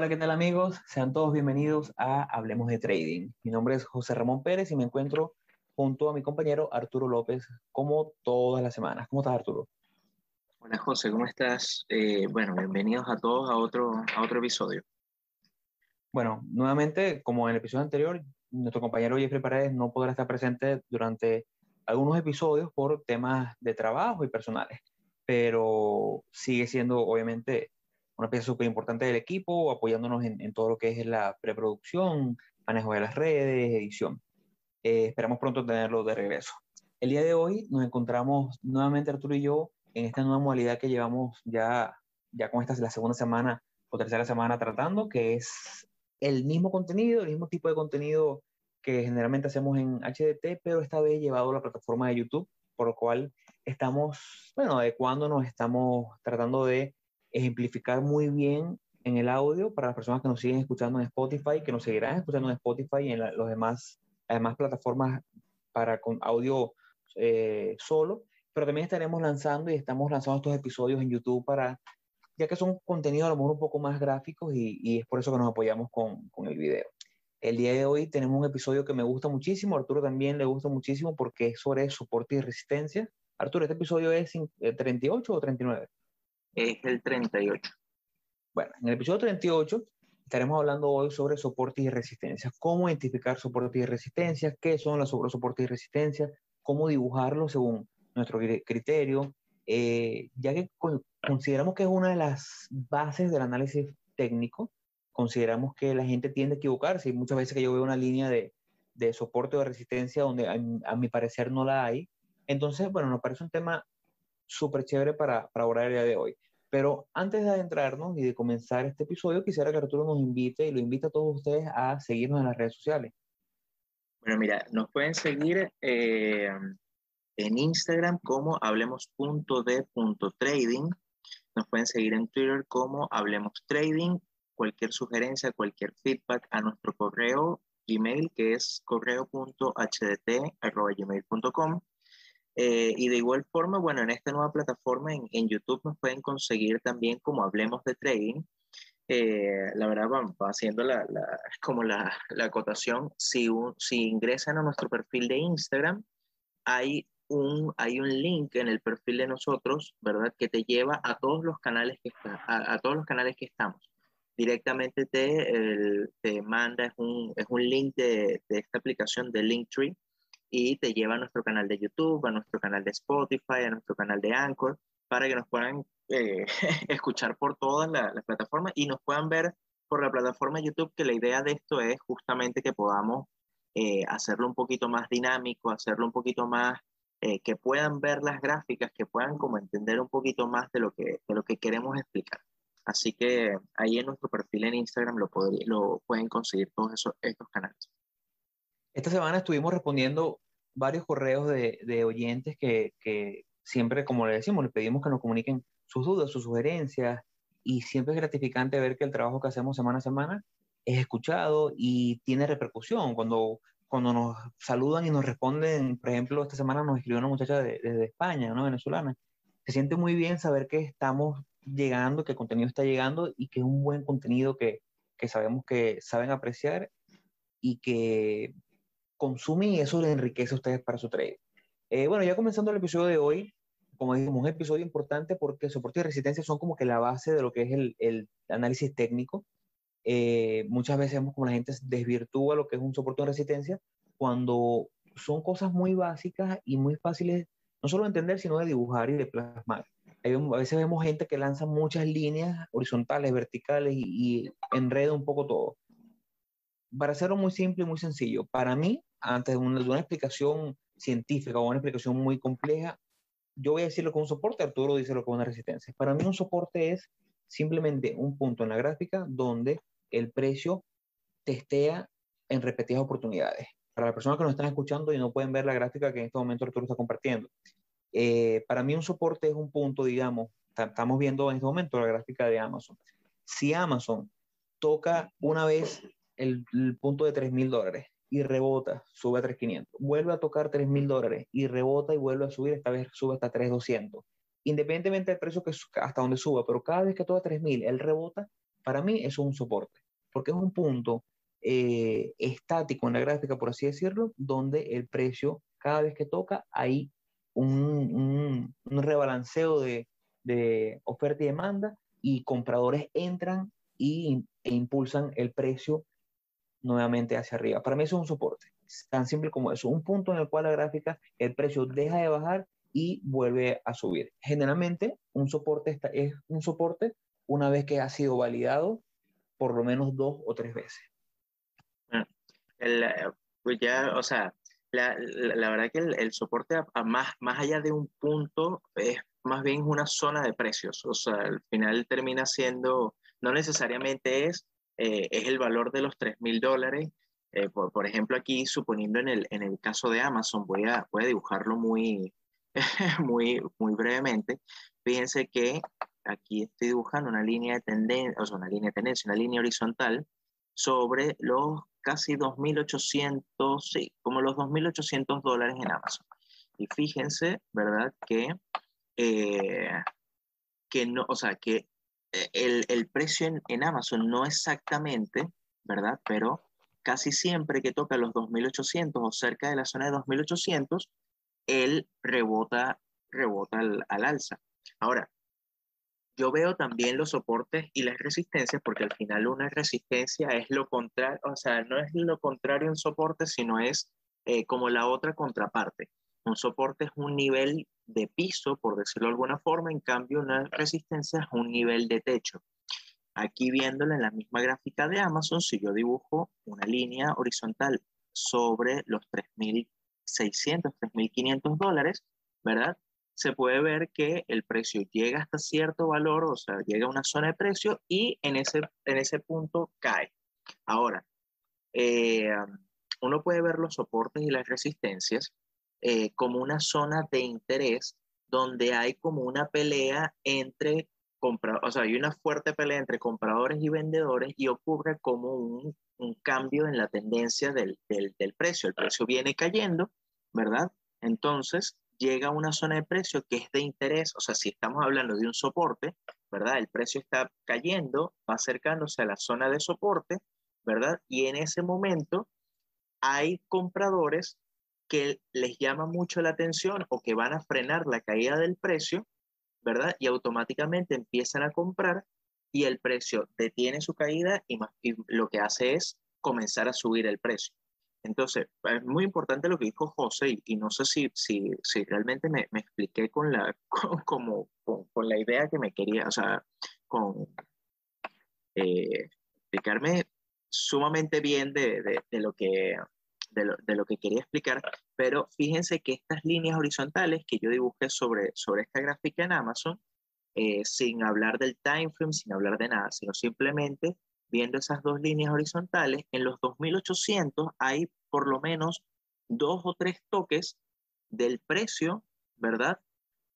Hola, ¿qué tal amigos? Sean todos bienvenidos a Hablemos de Trading. Mi nombre es José Ramón Pérez y me encuentro junto a mi compañero Arturo López como todas las semanas. ¿Cómo estás Arturo? Hola José, ¿cómo estás? Eh, bueno, bienvenidos a todos a otro, a otro episodio. Bueno, nuevamente, como en el episodio anterior, nuestro compañero Jeffrey Paredes no podrá estar presente durante algunos episodios por temas de trabajo y personales, pero sigue siendo obviamente una pieza súper importante del equipo, apoyándonos en, todo lo que es la preproducción, manejo de las redes, edición. Eh, esperamos pronto tenerlo de regreso. El día de hoy nos encontramos nuevamente Arturo y yo en esta nueva modalidad que llevamos ya, ya con esta la segunda semana o tercera semana tratando, que es el mismo contenido, el mismo tipo de contenido que generalmente hacemos en HDT, pero esta vez llevado a la plataforma de YouTube, por lo cual estamos, bueno, adecuándonos, estamos tratando de ejemplificar muy bien en el audio para las personas que nos siguen escuchando en Spotify, que nos seguirán escuchando en Spotify y en las los demás, demás plataformas para con audio eh, solo, pero también estaremos lanzando y estamos lanzando estos episodios en YouTube para, ya que son contenidos a lo mejor un poco más gráficos y, y es por eso que nos apoyamos con, con el video. El día de hoy tenemos un episodio que me gusta muchísimo, Arturo también le gusta muchísimo porque es sobre soporte y resistencia. Arturo, ¿este episodio es 38 o 39? Es el 38. Bueno, en el episodio 38 estaremos hablando hoy sobre soporte y resistencia, cómo identificar soporte y resistencia, qué son los soportes y resistencia, cómo dibujarlos según nuestro criterio, eh, ya que consideramos que es una de las bases del análisis técnico, consideramos que la gente tiende a equivocarse. Y muchas veces que yo veo una línea de, de soporte o de resistencia donde a, a, mi parecer no la hay. Entonces, bueno, nos parece un tema súper chévere para, para abordar el día de hoy. Pero antes de adentrarnos y de comenzar este episodio, quisiera que Arturo nos invite y lo invite a todos ustedes a seguirnos en las redes sociales. Bueno, mira, nos pueden seguir eh, en Instagram como hablemos.de.trading. Nos pueden seguir en Twitter como Hablemos Trading. Cualquier sugerencia, cualquier feedback a nuestro correo Gmail, que es correo.hdt.gmail.com. Eh, y de igual forma, bueno, en esta nueva plataforma en, en YouTube nos pueden conseguir también como Hablemos de Trading. Eh, la verdad, vamos haciendo la, la, como la, la acotación, si, si ingresan a nuestro perfil de Instagram, hay un, hay un link en el perfil de nosotros, ¿verdad? Que te lleva a todos los canales que, a, a todos los canales que estamos. Directamente te, el, te manda, es un, es un link de, de esta aplicación de Linktree, y te lleva a nuestro canal de YouTube, a nuestro canal de Spotify, a nuestro canal de Anchor, para que nos puedan eh, escuchar por todas las la plataformas y nos puedan ver por la plataforma de YouTube, que la idea de esto es justamente que podamos eh, hacerlo un poquito más dinámico, hacerlo un poquito más, eh, que puedan ver las gráficas, que puedan como entender un poquito más de lo que, de lo que queremos explicar. Así que ahí en nuestro perfil en Instagram lo, lo pueden conseguir todos esos, estos canales. Esta semana estuvimos respondiendo varios correos de, de oyentes que, que, siempre, como le decimos, les pedimos que nos comuniquen sus dudas, sus sugerencias, y siempre es gratificante ver que el trabajo que hacemos semana a semana es escuchado y tiene repercusión. Cuando, cuando nos saludan y nos responden, por ejemplo, esta semana nos escribió una muchacha desde de, de España, ¿no? venezolana. Se siente muy bien saber que estamos llegando, que el contenido está llegando y que es un buen contenido que, que sabemos que saben apreciar y que consumen y eso les enriquece a ustedes para su trade. Eh, bueno, ya comenzando el episodio de hoy, como dijimos, un episodio importante porque soporte y resistencia son como que la base de lo que es el, el análisis técnico. Eh, muchas veces vemos como la gente desvirtúa lo que es un soporte de resistencia cuando son cosas muy básicas y muy fáciles, no solo de entender, sino de dibujar y de plasmar. A veces vemos gente que lanza muchas líneas horizontales, verticales y, y enreda un poco todo. Para hacerlo muy simple y muy sencillo, para mí antes de una, explicación científica o una explicación muy compleja, yo voy a decirlo con un soporte, Arturo dice lo con una resistencia. Para mí un soporte es simplemente un punto en la gráfica donde el precio testea en repetidas oportunidades. Para las personas que nos están escuchando y no pueden ver la gráfica que en este momento Arturo está compartiendo, eh, para mí un soporte es un punto, digamos, estamos viendo en este momento la gráfica de Amazon. Si Amazon toca una vez el, el punto de 3 mil dólares y rebota, sube a 3.500. Vuelve a tocar 3.000 dólares y rebota y vuelve a subir, esta vez sube hasta 3.200. Independientemente del precio que hasta donde suba, pero cada vez que toca 3.000, él rebota, para mí eso es un soporte, porque es un punto eh, estático en la gráfica, por así decirlo, donde el precio cada vez que toca hay un, rebalanceo de, de, oferta y demanda y compradores entran y, e impulsan el precio nuevamente hacia arriba. Para mí eso es un soporte, tan simple como eso, un punto en el cual la gráfica, el precio deja de bajar y vuelve a subir. Generalmente un soporte es un soporte una vez que ha sido validado por lo menos dos o tres veces. Mm. El, pues ya, o sea, la, la, verdad que el, soporte a, más, más allá de un punto es más bien una zona de precios. O sea, al final termina siendo, no necesariamente es, eh, es el valor de los 3 mil dólares. Eh, por, por, ejemplo, aquí, suponiendo en el, en el caso de Amazon, voy a, voy a dibujarlo muy, muy, muy brevemente. Fíjense que aquí estoy dibujando una línea de tendencia, o sea, una línea de tendencia, una línea horizontal sobre los casi 2.800, sí, como los 2.800 dólares en Amazon. Y fíjense, ¿verdad? Que, eh, que no, o sea, que el, el precio en, en, Amazon no exactamente, ¿verdad? Pero casi siempre que toca los 2.800 o cerca de la zona de 2.800, él rebota, rebota al, al alza. Ahora, yo veo también los soportes y las resistencias, porque al final una resistencia es lo contrario, o sea, no es lo contrario en soporte, sino es eh, como la otra contraparte. Un soporte es un nivel de piso, por decirlo de alguna forma, en cambio una resistencia es un nivel de techo. Aquí viéndolo en la misma gráfica de Amazon, si yo dibujo una línea horizontal sobre los 3.600, 3.500 dólares, ¿verdad? se puede ver que el precio llega hasta cierto valor, o sea, llega a una zona de precio y en ese, en ese punto cae. Ahora, eh, uno puede ver los soportes y las resistencias eh, como una zona de interés donde hay como una pelea entre compradores, o sea, hay una fuerte pelea entre compradores y vendedores y ocurre como un, un cambio en la tendencia del, del, del precio. El precio viene cayendo, ¿verdad? Entonces, llega a una zona de precio que es de interés, o sea, si estamos hablando de un soporte, ¿verdad? El precio está cayendo, va acercándose a la zona de soporte, ¿verdad? Y en ese momento hay compradores que les llama mucho la atención o que van a frenar la caída del precio, ¿verdad? Y automáticamente empiezan a comprar y el precio detiene su caída y, lo que hace es comenzar a subir el precio. Entonces, es muy importante lo que dijo José y, no sé si, si, si realmente me, me, expliqué con la, con, como, con, la idea que me quería, o sea, con eh, explicarme sumamente bien de, de lo que, de lo, de lo, que quería explicar, pero fíjense que estas líneas horizontales que yo dibujé sobre, sobre esta gráfica en Amazon, eh, sin hablar del time frame, sin hablar de nada, sino simplemente viendo esas dos líneas horizontales, en los 2800 hay por lo menos dos o tres toques del precio, ¿verdad?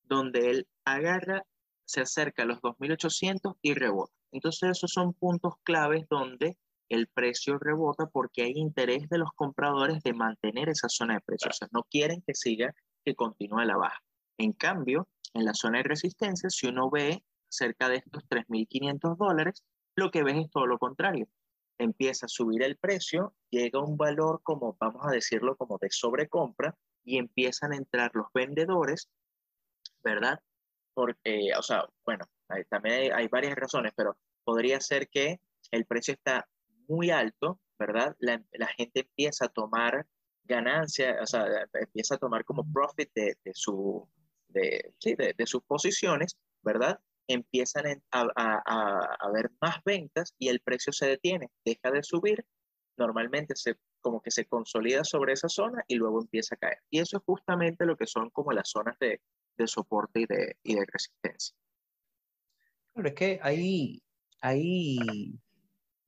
Donde él agarra, se acerca a los 2800 y rebota. Entonces esos son puntos claves donde el precio rebota porque hay interés de los compradores de mantener esa zona de precios. O sea, no quieren que siga, que continúe la baja. En cambio, en la zona de resistencia, si uno ve cerca de estos 3.500 dólares, lo que ves es todo lo contrario. Empieza a subir el precio, llega un valor como, vamos a decirlo, como de sobrecompra y empiezan a entrar los vendedores, ¿verdad? Porque, o sea, bueno, también hay, varias razones, pero podría ser que el precio está muy alto, ¿verdad? La, gente empieza a tomar ganancia, o sea, empieza a tomar como profit de, su, sí, de, sus posiciones, ¿verdad? empiezan a, a, ver más ventas y el precio se detiene, deja de subir, normalmente se, como que se consolida sobre esa zona y luego empieza a caer. Y eso es justamente lo que son como las zonas de, de soporte y de, y de resistencia. Claro, es que ahí, ahí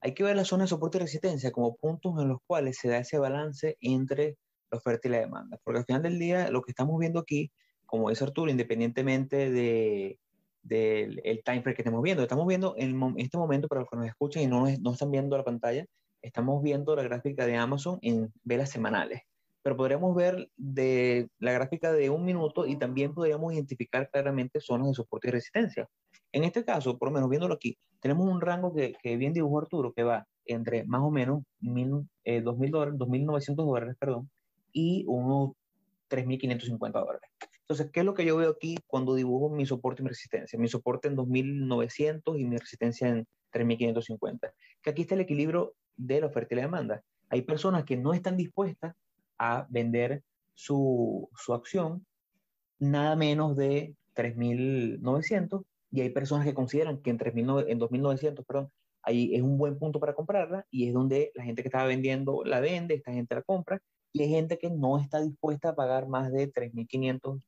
hay que ver las zonas de soporte y resistencia como puntos en los cuales se da ese balance entre la oferta y la demanda. Porque al final del día, lo que estamos viendo aquí, como dice Arturo, independientemente de, del el time frame que estamos viendo. Estamos viendo en, este momento, para los que nos escuchan y no, no están viendo la pantalla, estamos viendo la gráfica de Amazon en velas semanales. Pero podríamos ver de la gráfica de un minuto y también podríamos identificar claramente zonas de soporte y resistencia. En este caso, por lo menos viéndolo aquí, tenemos un rango que, que bien dibujó Arturo, que va entre más o menos eh, 2.000 dólares, 2.900 dólares, perdón, y unos 3.550 dólares. Entonces, ¿qué es lo que yo veo aquí cuando dibujo mi soporte y mi resistencia? Mi soporte en 2.900 y mi resistencia en 3.550. Que aquí está el equilibrio de la oferta y la demanda. Hay personas que no están dispuestas a vender su, su acción nada menos de 3.900 y hay personas que consideran que en, 3, en 2.900, perdón, ahí es un buen punto para comprarla y es donde la gente que estaba vendiendo la vende, esta gente la compra y hay gente que no está dispuesta a pagar más de 3.560,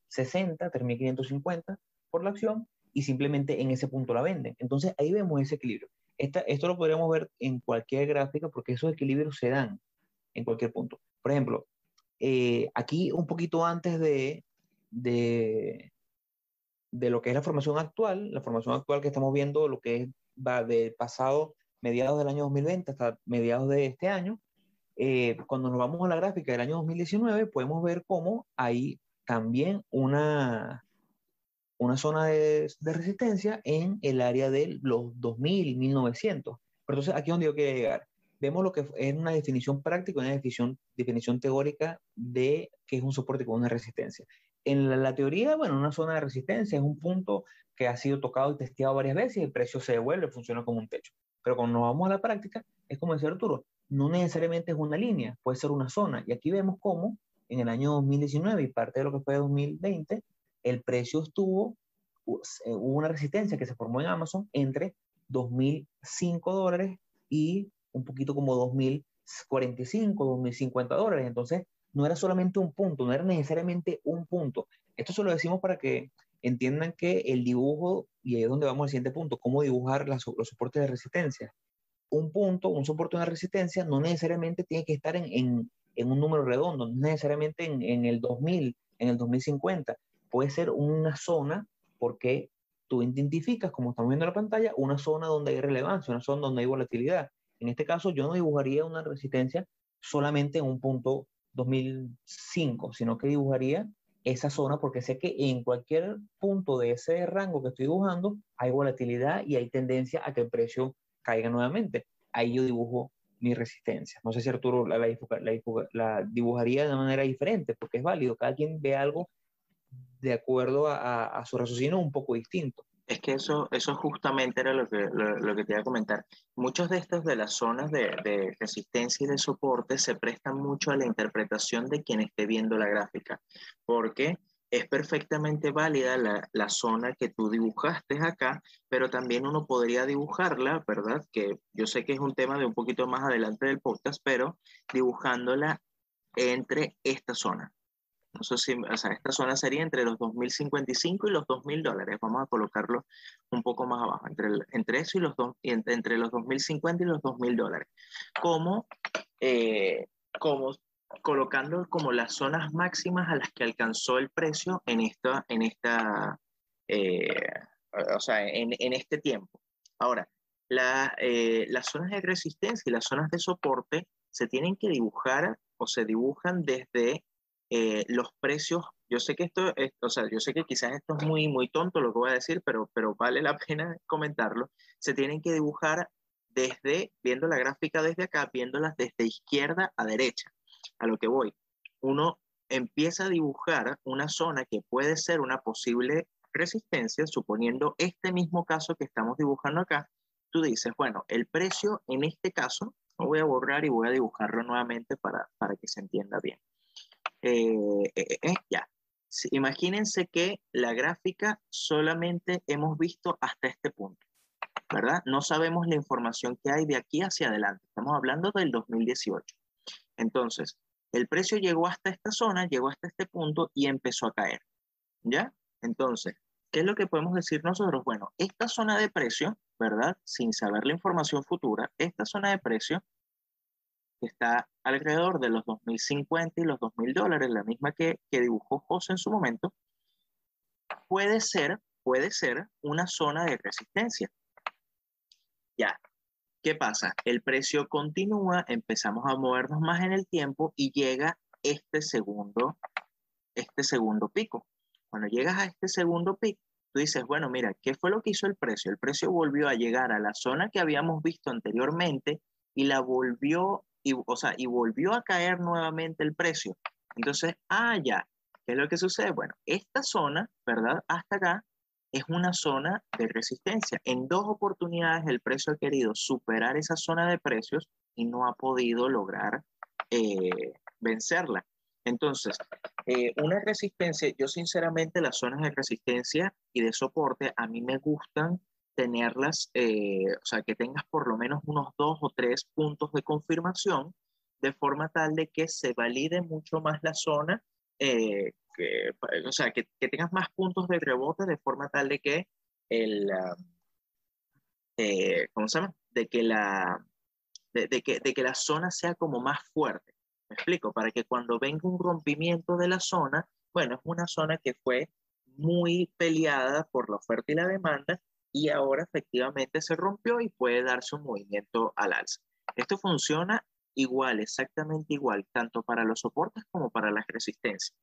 3.550 por la acción y simplemente en ese punto la venden. Entonces ahí vemos ese equilibrio. Esta, esto lo podríamos ver en cualquier gráfica porque esos equilibrios se dan en cualquier punto. Por ejemplo, eh, aquí un poquito antes de, de, de lo que es la formación actual, la formación actual que estamos viendo, lo que va de pasado mediados del año 2020 hasta mediados de este año, eh, cuando nos vamos a la gráfica del año 2019, podemos ver cómo hay también una, una zona de, de resistencia en el área de los 2000, 1900. Pero entonces aquí es donde yo quiero llegar. Vemos lo que es una definición práctica, una definición, definición teórica de qué es un soporte con una resistencia. En la, la, teoría, bueno, una zona de resistencia es un punto que ha sido tocado y testeado varias veces y el precio se devuelve, funciona como un techo. Pero cuando nos vamos a la práctica, es como decía Arturo, no necesariamente es una línea, puede ser una zona. Y aquí vemos cómo en el año 2019 y parte de lo que fue 2020, el precio estuvo, eh, hubo una resistencia que se formó en Amazon entre 2.005 dólares y un poquito como 2.045, 2.050 dólares. Entonces, no era solamente un punto, no era necesariamente un punto. Esto se lo decimos para que entiendan que el dibujo, y ahí es donde vamos al siguiente punto, cómo dibujar los soportes de resistencia un punto, un soporte, una resistencia, no necesariamente tiene que estar en, en, en un número redondo, no necesariamente en, en, el 2000, en el 2050. Puede ser una zona porque tú identificas, como estamos viendo en la pantalla, una zona donde hay relevancia, una zona donde hay volatilidad. En este caso, yo no dibujaría una resistencia solamente en un punto 2005, sino que dibujaría esa zona porque sé que en cualquier punto de ese rango que estoy dibujando hay volatilidad y hay tendencia a que el precio caiga nuevamente. Ahí yo dibujo mi resistencia. No sé si Arturo la, dibujaría de manera diferente, porque es válido. Cada quien ve algo de acuerdo a, a, su raciocinio un poco distinto. Es que eso, eso justamente era lo que, lo, que te iba a comentar. Muchos de estos de las zonas de, de, resistencia y de soporte se prestan mucho a la interpretación de quien esté viendo la gráfica, porque es perfectamente válida la, la, zona que tú dibujaste acá, pero también uno podría dibujarla, ¿verdad? Que yo sé que es un tema de un poquito más adelante del podcast, pero dibujándola entre esta zona. Si, o sea, esta zona sería entre los 2.055 y los 2.000 dólares. Vamos a colocarlo un poco más abajo, entre, entre eso y los, dos, entre los 2.050 y los 2.000 dólares. Como, eh, como colocando como las zonas máximas a las que alcanzó el precio en esta, en esta, eh, o sea, en, en, este tiempo. Ahora, la, eh, las zonas de resistencia y las zonas de soporte se tienen que dibujar o se dibujan desde eh, los precios. Yo sé que esto, es, o sea, yo sé que quizás esto es muy, muy tonto lo que voy a decir, pero, pero vale la pena comentarlo. Se tienen que dibujar desde, viendo la gráfica desde acá, viéndolas desde izquierda a derecha a lo que voy. Uno empieza a dibujar una zona que puede ser una posible resistencia, suponiendo este mismo caso que estamos dibujando acá, tú dices, bueno, el precio en este caso, lo voy a borrar y voy a dibujarlo nuevamente para, para que se entienda bien. Eh, eh, eh, ya, imagínense que la gráfica solamente hemos visto hasta este punto, ¿verdad? No sabemos la información que hay de aquí hacia adelante. Estamos hablando del 2018. Entonces, el precio llegó hasta esta zona, llegó hasta este punto y empezó a caer. ¿Ya? Entonces, ¿qué es lo que podemos decir nosotros? Bueno, esta zona de precio, ¿verdad? Sin saber la información futura, esta zona de precio que está alrededor de los 2.050 y los 2.000 dólares, la misma que, que dibujó José en su momento, puede ser, puede ser una zona de resistencia. Ya, ¿Qué pasa? El precio continúa, empezamos a movernos más en el tiempo y llega este segundo, este segundo pico. Cuando llegas a este segundo pico, tú dices, bueno, mira, ¿qué fue lo que hizo el precio? El precio volvió a llegar a la zona que habíamos visto anteriormente y la volvió, y, o sea, y volvió a caer nuevamente el precio. Entonces, ah, ya, ¿qué es lo que sucede? Bueno, esta zona, ¿verdad? Hasta acá es una zona de resistencia. En dos oportunidades el precio ha querido superar esa zona de precios y no ha podido lograr eh, vencerla. Entonces, eh, una resistencia, yo sinceramente las zonas de resistencia y de soporte a mí me gustan tenerlas, eh, o sea, que tengas por lo menos unos dos o tres puntos de confirmación, de forma tal de que se valide mucho más la zona, que, o sea, que, que, tengas más puntos de rebote de forma tal de que el, ah, ¿cómo se llama? De que la, de, que, de que la zona sea como más fuerte. Me explico, para que cuando venga un rompimiento de la zona, bueno, es una zona que fue muy peleada por la oferta y la demanda y ahora efectivamente se rompió y puede darse un movimiento al alza. Esto funciona igual, exactamente igual, tanto para los soportes como para las resistencias.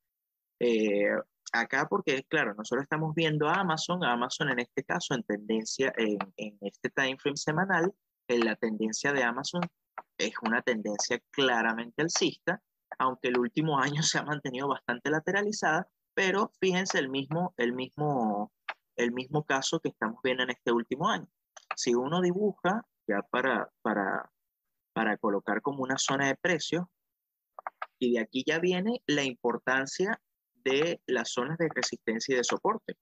Eh, acá porque, claro, nosotros estamos viendo a Amazon, Amazon en este caso en tendencia, en, en este time frame semanal, la tendencia de Amazon es una tendencia claramente alcista, aunque el último año se ha mantenido bastante lateralizada, pero fíjense el mismo, el mismo, el mismo caso que estamos viendo en este último año. Si uno dibuja, ya para, para, para colocar como una zona de precio, y de aquí ya viene la importancia de las zonas de resistencia y de soporte.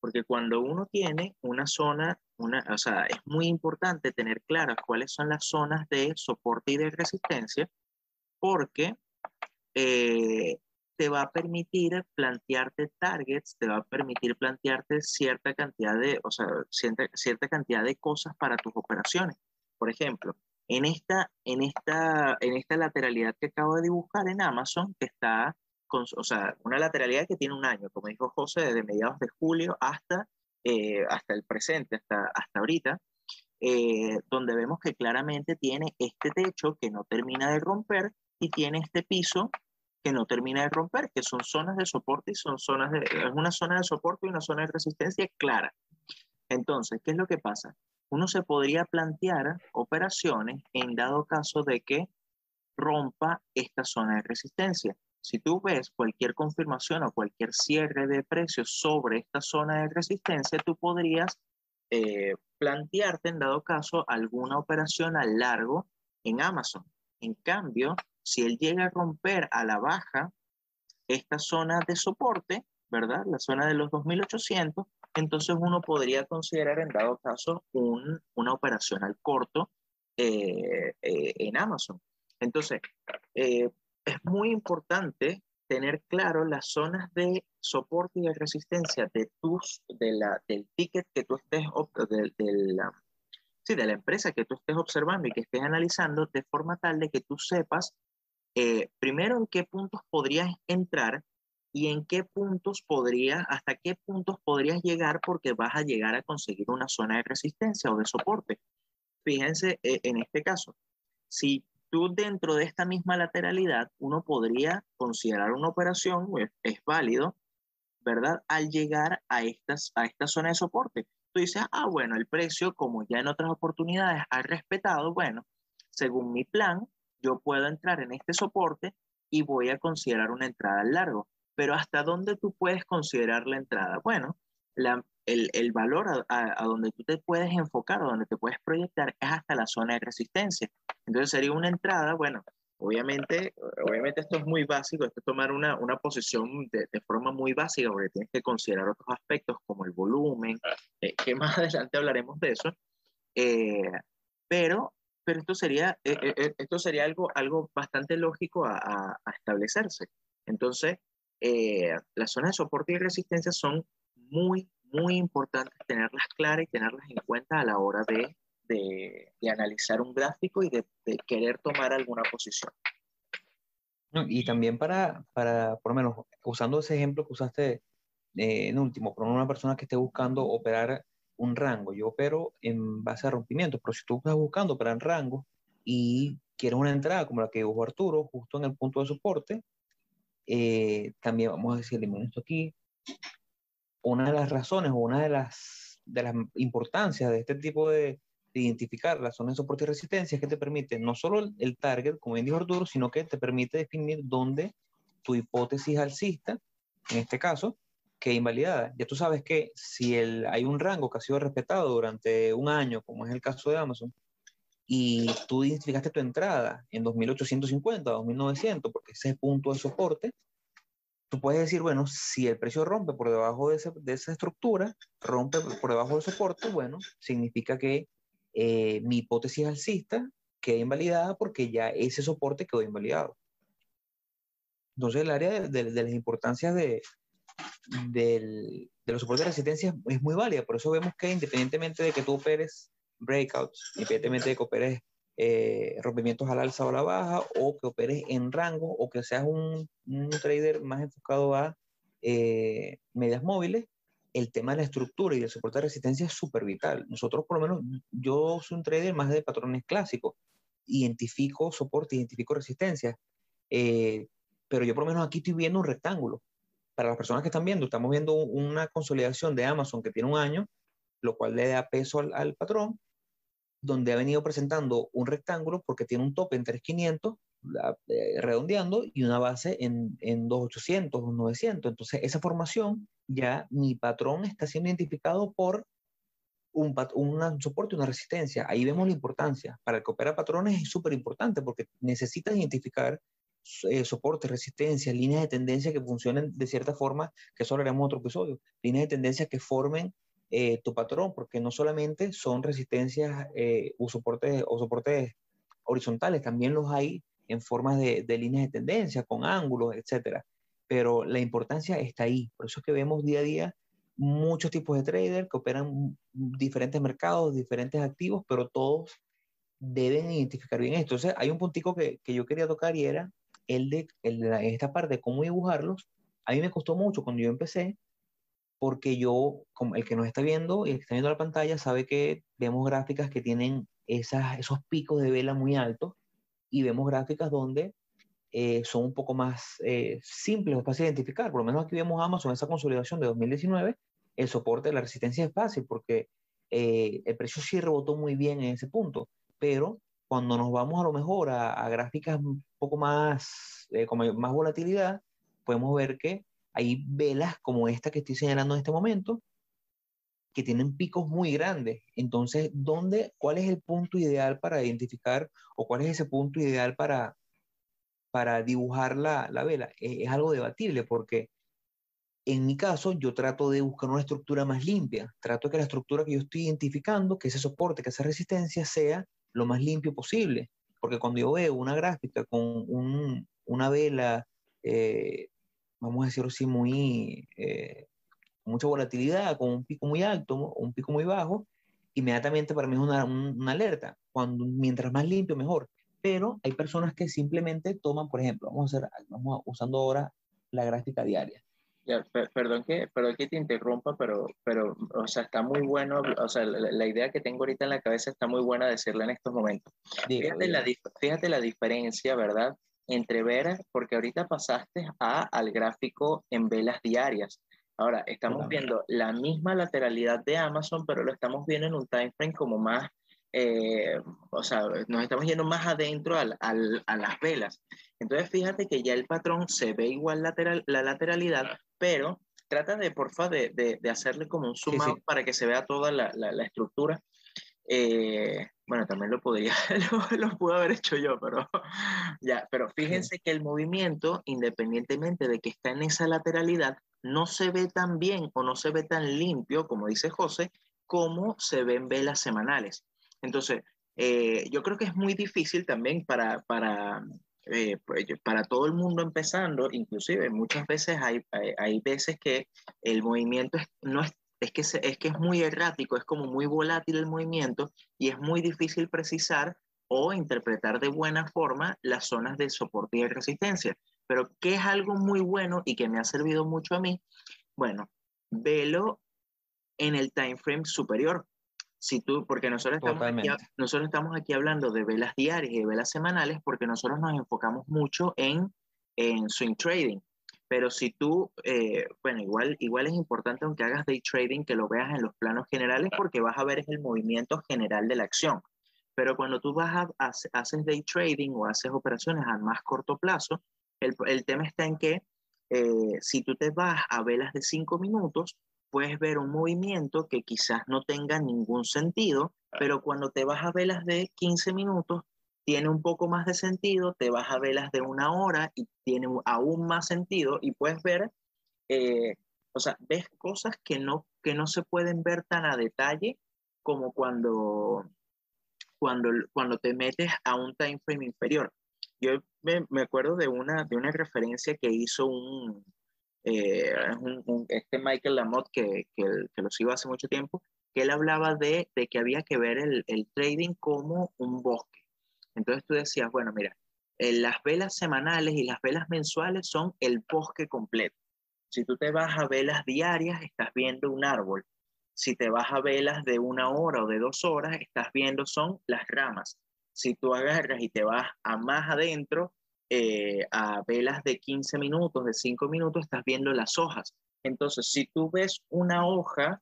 Porque cuando uno tiene una zona, una, o sea, es muy importante tener claras cuáles son las zonas de soporte y de resistencia, porque eh, te va a permitir plantearte targets, te va a permitir plantearte cierta cantidad de, o sea, cierta, cierta cantidad de cosas para tus operaciones. Por ejemplo, en esta, en, esta, en esta lateralidad que acabo de dibujar en Amazon, que está o sea, una lateralidad que tiene un año, como dijo José, desde mediados de julio hasta, eh, hasta el presente, hasta, hasta ahorita, eh, donde vemos que claramente tiene este techo que no termina de romper y tiene este piso que no termina de romper, que son zonas de soporte y son zonas de, es una zona de soporte y una zona de resistencia clara. Entonces, ¿qué es lo que pasa? Uno se podría plantear operaciones en dado caso de que rompa esta zona de resistencia. Si tú ves cualquier confirmación o cualquier cierre de precios sobre esta zona de resistencia, tú podrías eh, plantearte, en dado caso, alguna operación a largo en Amazon. En cambio, si él llega a romper a la baja esta zona de soporte, ¿verdad? La zona de los 2800, entonces uno podría considerar, en dado caso, una operación al corto eh, eh, en Amazon. Entonces, es muy importante tener claro las zonas de soporte y de resistencia de tus, de la, del ticket que tú estés, de, de, la, sí, de la empresa que tú estés observando y que estés analizando, de forma tal de que tú sepas eh, primero en qué puntos podrías entrar y en qué puntos podrías, hasta qué puntos podrías llegar porque vas a llegar a conseguir una zona de resistencia o de soporte. Fíjense eh, en este caso, si dentro de esta misma lateralidad, uno podría considerar una operación, pues, es, válido, ¿verdad? Al llegar a, estas, a esta zona de soporte. Tú dices, ah, bueno, el precio, como ya en otras oportunidades ha respetado, bueno, según mi plan, yo puedo entrar en este soporte y voy a considerar una entrada al largo. Pero ¿hasta dónde tú puedes considerar la entrada? Bueno, la, el, el, valor a, a, donde tú te puedes enfocar o donde te puedes proyectar es hasta la zona de resistencia. Entonces sería una entrada, bueno, obviamente, obviamente esto es muy básico, esto es tomar una, una posición de, de, forma muy básica porque tienes que considerar otros aspectos como el volumen, eh, que más adelante hablaremos de eso, eh, pero, pero esto sería, eh, eh, eh esto sería algo, algo bastante lógico a, a, a establecerse. Entonces, las zonas de soporte y resistencia son muy, muy importantes tenerlas claras y tenerlas en cuenta a la hora de, de, de analizar un gráfico y de, de, querer tomar alguna posición. Y también para, para, por lo menos, usando ese ejemplo que usaste eh, en último, por una persona que esté buscando operar un rango, yo opero en base a rompimientos, pero si tú estás buscando operar en rango y quieres una entrada como la que dibujó Arturo, justo en el punto de soporte, eh, también vamos a decir, elimino esto aquí, una de las razones o una de las, de las importancias de este tipo de, identificar la zona de soporte y resistencia es que te permite no solo el, target, como bien dijo Arturo, sino que te permite definir dónde tu hipótesis alcista, en este caso, que invalidada. Ya tú sabes que si el, hay un rango que ha sido respetado durante un año, como es el caso de Amazon, y tú identificaste tu entrada en 2850, 2900, porque ese punto de soporte, tú puedes decir, bueno, si el precio rompe por debajo de, de esa estructura, rompe por debajo del soporte, bueno, significa que eh, mi hipótesis alcista queda invalidada porque ya ese soporte quedó invalidado. Entonces, el área de, de, las importancias de, de los soportes de resistencia es muy válida. Por eso vemos que independientemente de que tú operes breakouts, independientemente de que operes eh, rompimientos al alza o a la baja, o que operes en rango, o que seas un, trader más enfocado a eh, medias móviles, el tema de la estructura y el soporte de resistencia es súper vital. Nosotros, por lo menos, yo soy un trader más de patrones clásicos. Identifico soporte, identifico resistencia. Eh, pero yo, por lo menos, aquí estoy viendo un rectángulo. Para las personas que están viendo, estamos viendo una consolidación de Amazon que tiene un año, lo cual le da peso al, patrón, donde ha venido presentando un rectángulo porque tiene un tope en 3.500, eh, redondeando, y una base en, en 2.800, 2.900. Entonces, esa formación ya mi patrón está siendo identificado por un, un soporte, una resistencia. Ahí vemos la importancia. Para el que opera patrones es súper importante porque necesitas identificar eh, soportes, resistencias, líneas de tendencia que funcionen de cierta forma, que eso haremos otro episodio, líneas de tendencia que formen eh, tu patrón, porque no solamente son resistencias eh, o, soportes, o soportes horizontales, también los hay en formas de, de líneas de tendencia, con ángulos, etcétera pero la importancia está ahí. Por eso es que vemos día a día muchos tipos de traders que operan diferentes mercados, diferentes activos, pero todos deben identificar bien esto. Entonces, hay un puntico que, que yo quería tocar y era el de, esta parte de cómo dibujarlos. A mí me costó mucho cuando yo empecé, porque yo, como el que nos está viendo y el que está viendo la pantalla, sabe que vemos gráficas que tienen esos picos de vela muy altos y vemos gráficas donde eh, son un poco más eh, simples de identificar. Por lo menos aquí vemos Amazon, esa consolidación de 2019, el soporte de la resistencia es fácil porque eh, el precio sí rebotó muy bien en ese punto, pero cuando nos vamos a lo mejor a, gráficas un poco más, con más volatilidad, podemos ver que hay velas como esta que estoy señalando en este momento, que tienen picos muy grandes. Entonces, ¿dónde, ¿cuál es el punto ideal para identificar o cuál es ese punto ideal para, para dibujar la, la vela. Es, algo debatible porque en mi caso yo trato de buscar una estructura más limpia, trato que la estructura que yo estoy identificando, que ese soporte, que esa resistencia sea lo más limpio posible, porque cuando yo veo una gráfica con un, una vela, eh, vamos a decirlo así, muy, eh, mucha volatilidad, con un pico muy alto, un pico muy bajo, inmediatamente para mí es una, una alerta. Cuando, mientras más limpio, mejor pero hay personas que simplemente toman, por ejemplo, vamos a hacer, vamos usando ahora la gráfica diaria. Ya, perdón, que, perdón que te interrumpa, pero, pero, o sea, está muy bueno, o sea, la, idea que tengo ahorita en la cabeza está muy buena decirla en estos momentos. fíjate, La, fíjate la diferencia, ¿verdad? Entre ver, porque ahorita pasaste a, al gráfico en velas diarias. Ahora, estamos viendo la misma lateralidad de Amazon, pero lo estamos viendo en un time frame como más eh, o sea, nos estamos yendo más adentro al, al, a las velas. Entonces, fíjate que ya el patrón se ve igual lateral, la lateralidad, pero trata de, porfa, de, de, de hacerle como un zoom out para que se vea toda la, la, estructura. Eh, bueno, también lo podría, lo, lo, pude haber hecho yo, pero ya, pero fíjense que el movimiento, independientemente de que está en esa lateralidad, no se ve tan bien o no se ve tan limpio, como dice José, como se ven velas semanales. Entonces, eh, yo creo que es muy difícil también para, para, eh, pues, para todo el mundo empezando, inclusive muchas veces hay, hay, veces que el movimiento es, no es, es, que es que es muy errático, es como muy volátil el movimiento y es muy difícil precisar o interpretar de buena forma las zonas de soporte y resistencia. Pero ¿qué es algo muy bueno y que me ha servido mucho a mí? Bueno, velo en el time frame superior si tú, porque nosotros estamos, aquí, nosotros estamos aquí hablando de velas diarias y de velas semanales porque nosotros nos enfocamos mucho en, en swing trading. Pero si tú, eh, bueno, igual, igual es importante aunque hagas day trading que lo veas en los planos generales porque vas a ver el movimiento general de la acción. Pero cuando tú vas a, haces day trading o haces operaciones a más corto plazo, el, el tema está en que eh, si tú te vas a velas de 5 minutos, puedes ver un movimiento que quizás no tenga ningún sentido, pero cuando te vas a velas de 15 minutos, tiene un poco más de sentido, te vas a velas de una hora y tiene aún más sentido y puedes ver, eh, o sea, ves cosas que no, que no se pueden ver tan a detalle como cuando, cuando, cuando te metes a un time frame inferior. Yo me, me acuerdo de una, de una referencia que hizo un, eh, un, este Michael Lamotte que, que, que, lo sigo hace mucho tiempo, que él hablaba de, de que había que ver el, el, trading como un bosque. Entonces tú decías, bueno, mira, eh, las velas semanales y las velas mensuales son el bosque completo. Si tú te vas a velas diarias, estás viendo un árbol. Si te vas a velas de una hora o de dos horas, estás viendo son las ramas. Si tú agarras y te vas a más adentro, eh, a velas de 15 minutos, de 5 minutos, estás viendo las hojas. Entonces, si tú ves una hoja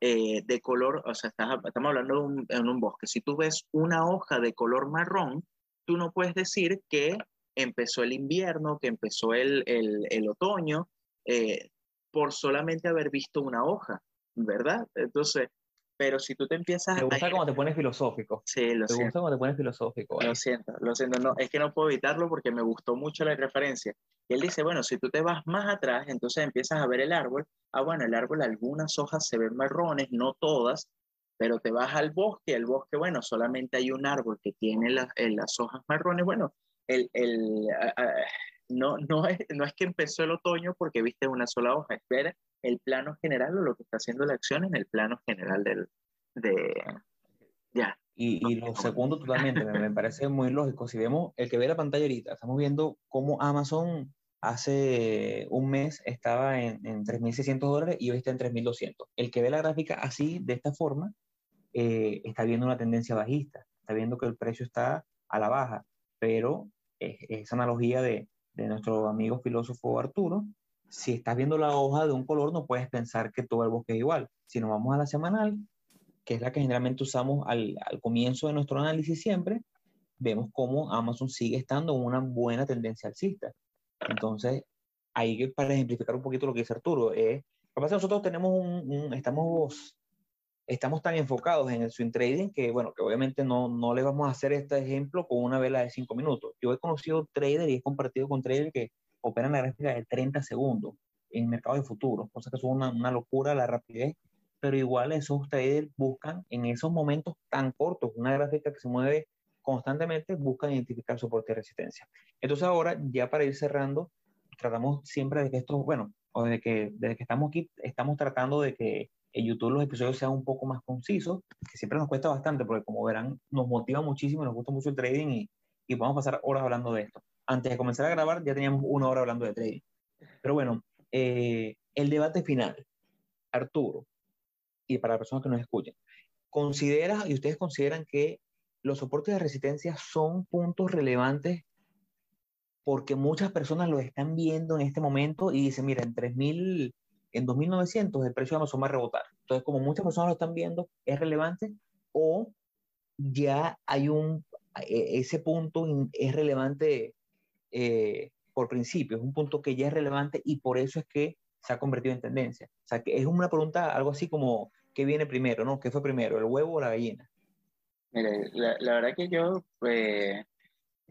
eh, de color, o sea, estamos hablando en un bosque, si tú ves una hoja de color marrón, tú no puedes decir que empezó el invierno, que empezó el, el, el otoño, eh, por solamente haber visto una hoja, ¿verdad? Entonces, pero si tú te empiezas Me gusta cómo te pones filosófico. Sí, lo siento. Me gusta cómo te pones filosófico. Lo siento, lo siento. No, es que no puedo evitarlo porque me gustó mucho la referencia. Y él dice, bueno, si tú te vas más atrás, entonces empiezas a ver el árbol. Ah, bueno, el árbol, algunas hojas se ven marrones, no todas, pero te vas al bosque, el bosque, bueno, solamente hay un árbol que tiene las, eh, las hojas marrones. Bueno, el, el, no, no, es, no es que empezó el otoño porque viste una sola hoja, espera el plano general o lo que está haciendo la acción en el plano general del, de... Ya. Y, y lo segundo totalmente, me, parece muy lógico. Si vemos el que ve la pantalla ahorita, estamos viendo cómo Amazon hace un mes estaba en, en 3.600 dólares y hoy está en 3.200. El que ve la gráfica así, de esta forma, eh, está viendo una tendencia bajista, está viendo que el precio está a la baja, pero es, esa analogía de, de nuestro amigo filósofo Arturo, si estás viendo la hoja de un color, no puedes pensar que todo el bosque es igual. Si nos vamos a la semanal, que es la que generalmente usamos al, al comienzo de nuestro análisis siempre, vemos cómo Amazon sigue estando en una buena tendencia alcista. Entonces, ahí para ejemplificar un poquito lo que dice Arturo, es, lo que pasa es que nosotros tenemos un, un, estamos, estamos tan enfocados en el swing trading que, bueno, que obviamente no, no le vamos a hacer este ejemplo con una vela de 5 minutos. Yo he conocido traders y he compartido con traders que operan la gráfica de 30 segundos en mercado de futuros, cosa que es una, una locura la rapidez, pero igual esos traders buscan en esos momentos tan cortos, una gráfica que se mueve constantemente, buscan identificar soporte y resistencia. Entonces ahora, ya para ir cerrando, tratamos siempre de que esto, bueno, o de que desde que estamos aquí, estamos tratando de que en YouTube los episodios sean un poco más concisos, que siempre nos cuesta bastante, porque como verán, nos motiva muchísimo, nos gusta mucho el trading y, y vamos a pasar horas hablando de esto antes de comenzar a grabar ya teníamos una hora hablando de trading. Pero bueno, eh, el debate final, Arturo, y para las personas que nos escuchan, ¿considera y ustedes consideran que los soportes de resistencia son puntos relevantes porque muchas personas lo están viendo en este momento y dicen, mira, en 3000, en 2900 el precio de Amazon va a rebotar. Entonces, como muchas personas lo están viendo, ¿es relevante? ¿O ya hay un, e, ese punto es relevante eh, por principio, es un punto que ya es relevante y por eso es que se ha convertido en tendencia. O sea, que es una pregunta algo así como, ¿qué viene primero? ¿no? ¿Qué fue primero, el huevo o la gallina? Mire, la, la verdad que yo, eh,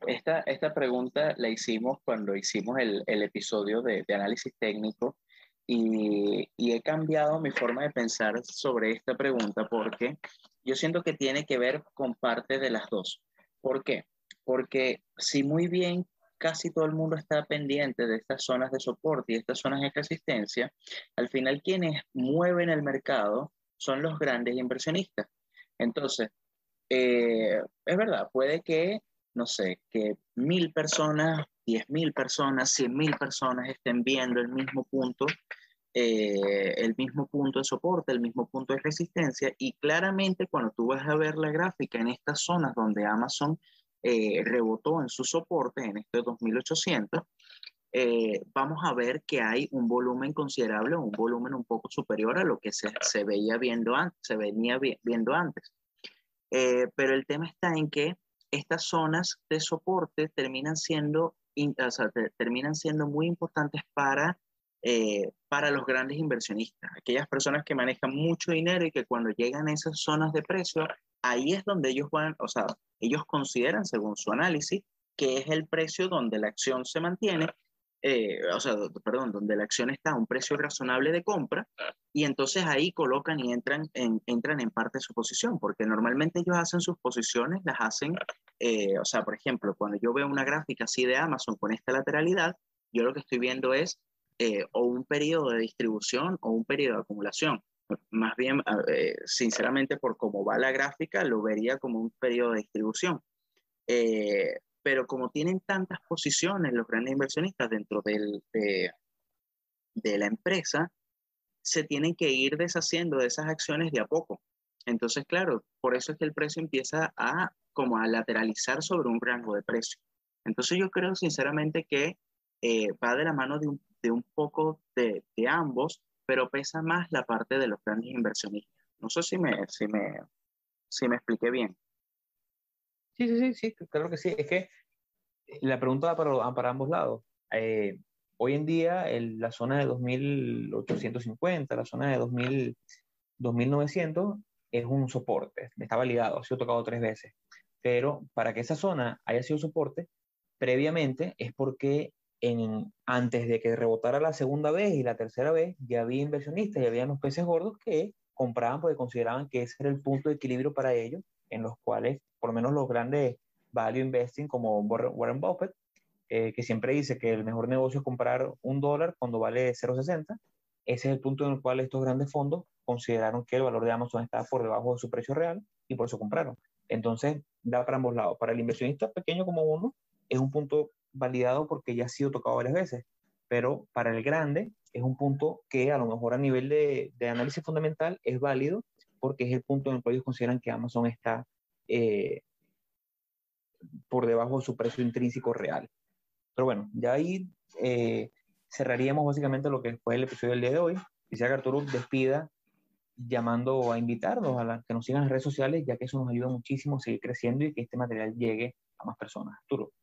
esta, esta pregunta la hicimos cuando hicimos el, el episodio de, de, análisis técnico y, he cambiado mi forma de pensar sobre esta pregunta porque yo siento que tiene que ver con parte de las dos. ¿Por qué? Porque si muy bien casi todo el mundo está pendiente de estas zonas de soporte y estas zonas de resistencia, al final quienes mueven el mercado son los grandes inversionistas. Entonces, eh, es verdad, puede que, no sé, que mil personas, diez mil personas, cien mil personas estén viendo el mismo punto, eh, el mismo punto de soporte, el mismo punto de resistencia, y claramente cuando tú vas a ver la gráfica en estas zonas donde Amazon eh, rebotó en su soporte en este 2800, eh, vamos a ver que hay un volumen considerable, un volumen un poco superior a lo que se, se veía viendo antes, se venía viendo antes. Eh, pero el tema está en que estas zonas de soporte terminan siendo, o sea, terminan siendo muy importantes para, eh, para los grandes inversionistas, aquellas personas que manejan mucho dinero y que cuando llegan a esas zonas de precio, ahí es donde ellos van, o sea, ellos consideran, según su análisis, que es el precio donde la acción se mantiene eh, o sea, perdón, donde la acción está a un precio razonable de compra y entonces ahí colocan y entran en, entran en parte de su posición, porque normalmente ellos hacen sus posiciones, las hacen, eh, o sea, por ejemplo, cuando yo veo una gráfica así de Amazon con esta lateralidad, yo lo que estoy viendo es eh, o un periodo de distribución o un periodo de acumulación. Más bien, sinceramente, por cómo va la gráfica, lo vería como un periodo de distribución pero como tienen tantas posiciones los grandes inversionistas dentro de, la empresa, se tienen que ir deshaciendo de esas acciones de a poco. Entonces, claro, por eso es que el precio empieza a como a lateralizar sobre un rango de precio. Entonces yo creo sinceramente que eh, va de la mano de un, de un poco de, de, ambos, pero pesa más la parte de los grandes inversionistas. No sé si me, si me, si me expliqué bien. Sí, sí, sí, sí, claro que sí. Es que la pregunta va para, ambos lados. Eh, hoy en día, la zona de 2850, la zona de 2000, 2900 es un soporte, está validado, ha sido tocado tres veces. Pero para que esa zona haya sido soporte, previamente es porque en, antes de que rebotara la segunda vez y la tercera vez, ya había inversionistas, y había unos peces gordos que compraban porque consideraban que ese era el punto de equilibrio para ellos, en los cuales por lo menos los grandes value investing como Warren Buffett, eh, que siempre dice que el mejor negocio es comprar un dólar cuando vale 0,60. Ese es el punto en el cual estos grandes fondos consideraron que el valor de Amazon estaba por debajo de su precio real y por eso compraron. Entonces, da para ambos lados. Para el inversionista pequeño como uno, es un punto validado porque ya ha sido tocado varias veces, pero para el grande es un punto que a lo mejor a nivel de, de análisis fundamental es válido porque es el punto en el cual ellos consideran que Amazon está eh, por debajo de su precio intrínseco real. Pero bueno, ya ahí eh, cerraríamos básicamente lo que fue el episodio del día de hoy. Quisiera que Arturo despida llamando a invitarnos a la, que nos sigan en las redes sociales, ya que eso nos ayuda muchísimo a seguir creciendo y que este material llegue a más personas. Arturo.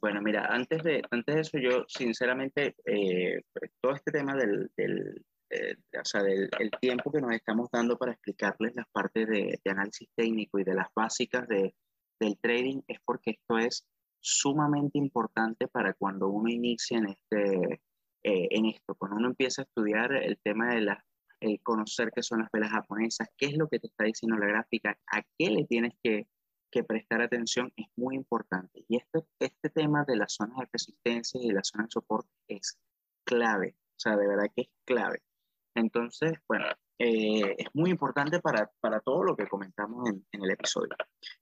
Bueno, mira, antes de, antes de eso, yo sinceramente, eh, pues, todo este tema del, del, eh, o sea, del el tiempo que nos estamos dando para explicarles las partes de, análisis técnico y de las básicas de, del trading es porque esto es sumamente importante para cuando uno inicia en, este, eh, en esto, cuando uno empieza a estudiar el tema de la, el conocer qué son las velas japonesas, qué es lo que te está diciendo la gráfica, a qué le tienes que, que prestar atención, es muy importante. Y este, este tema de las zonas de resistencia y las zonas de soporte es clave, o sea, de verdad que es clave. Entonces, bueno, eh, es muy importante para, para, todo lo que comentamos en, en, el episodio.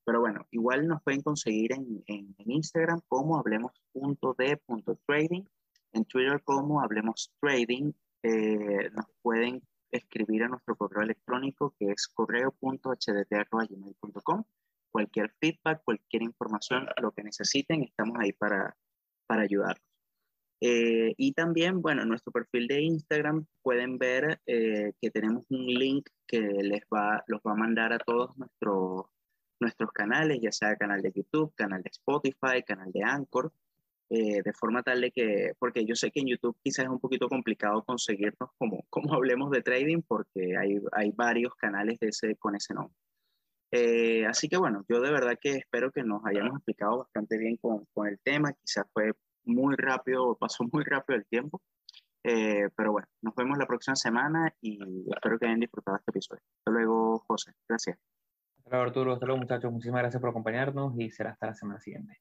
Pero bueno, igual nos pueden conseguir en, en, Instagram como hablemos.d.trading, en Twitter como hablemos trading. Eh, nos pueden escribir a nuestro correo electrónico que es correo.hdt.gmail.com. Cualquier feedback, cualquier información, lo que necesiten, estamos ahí para, para ayudarlos. Eh, y también, bueno, en nuestro perfil de Instagram pueden ver eh, que tenemos un link que les va, los va a mandar a todos nuestros nuestros canales, ya sea canal de YouTube, canal de Spotify, canal de Anchor, eh, de forma tal de que, porque yo sé que en YouTube quizás es un poquito complicado conseguirnos como, como hablemos de trading, porque hay, hay varios canales de ese, con ese nombre. así que bueno, yo de verdad que espero que nos hayamos explicado bastante bien con, con el tema, quizás fue muy rápido, pasó muy rápido el tiempo. Eh, pero bueno, nos vemos la próxima semana y espero que hayan disfrutado este episodio. Hasta luego, José. Gracias. Hasta luego, Arturo. Hasta luego, muchachos. Muchísimas gracias por acompañarnos y será hasta la semana siguiente.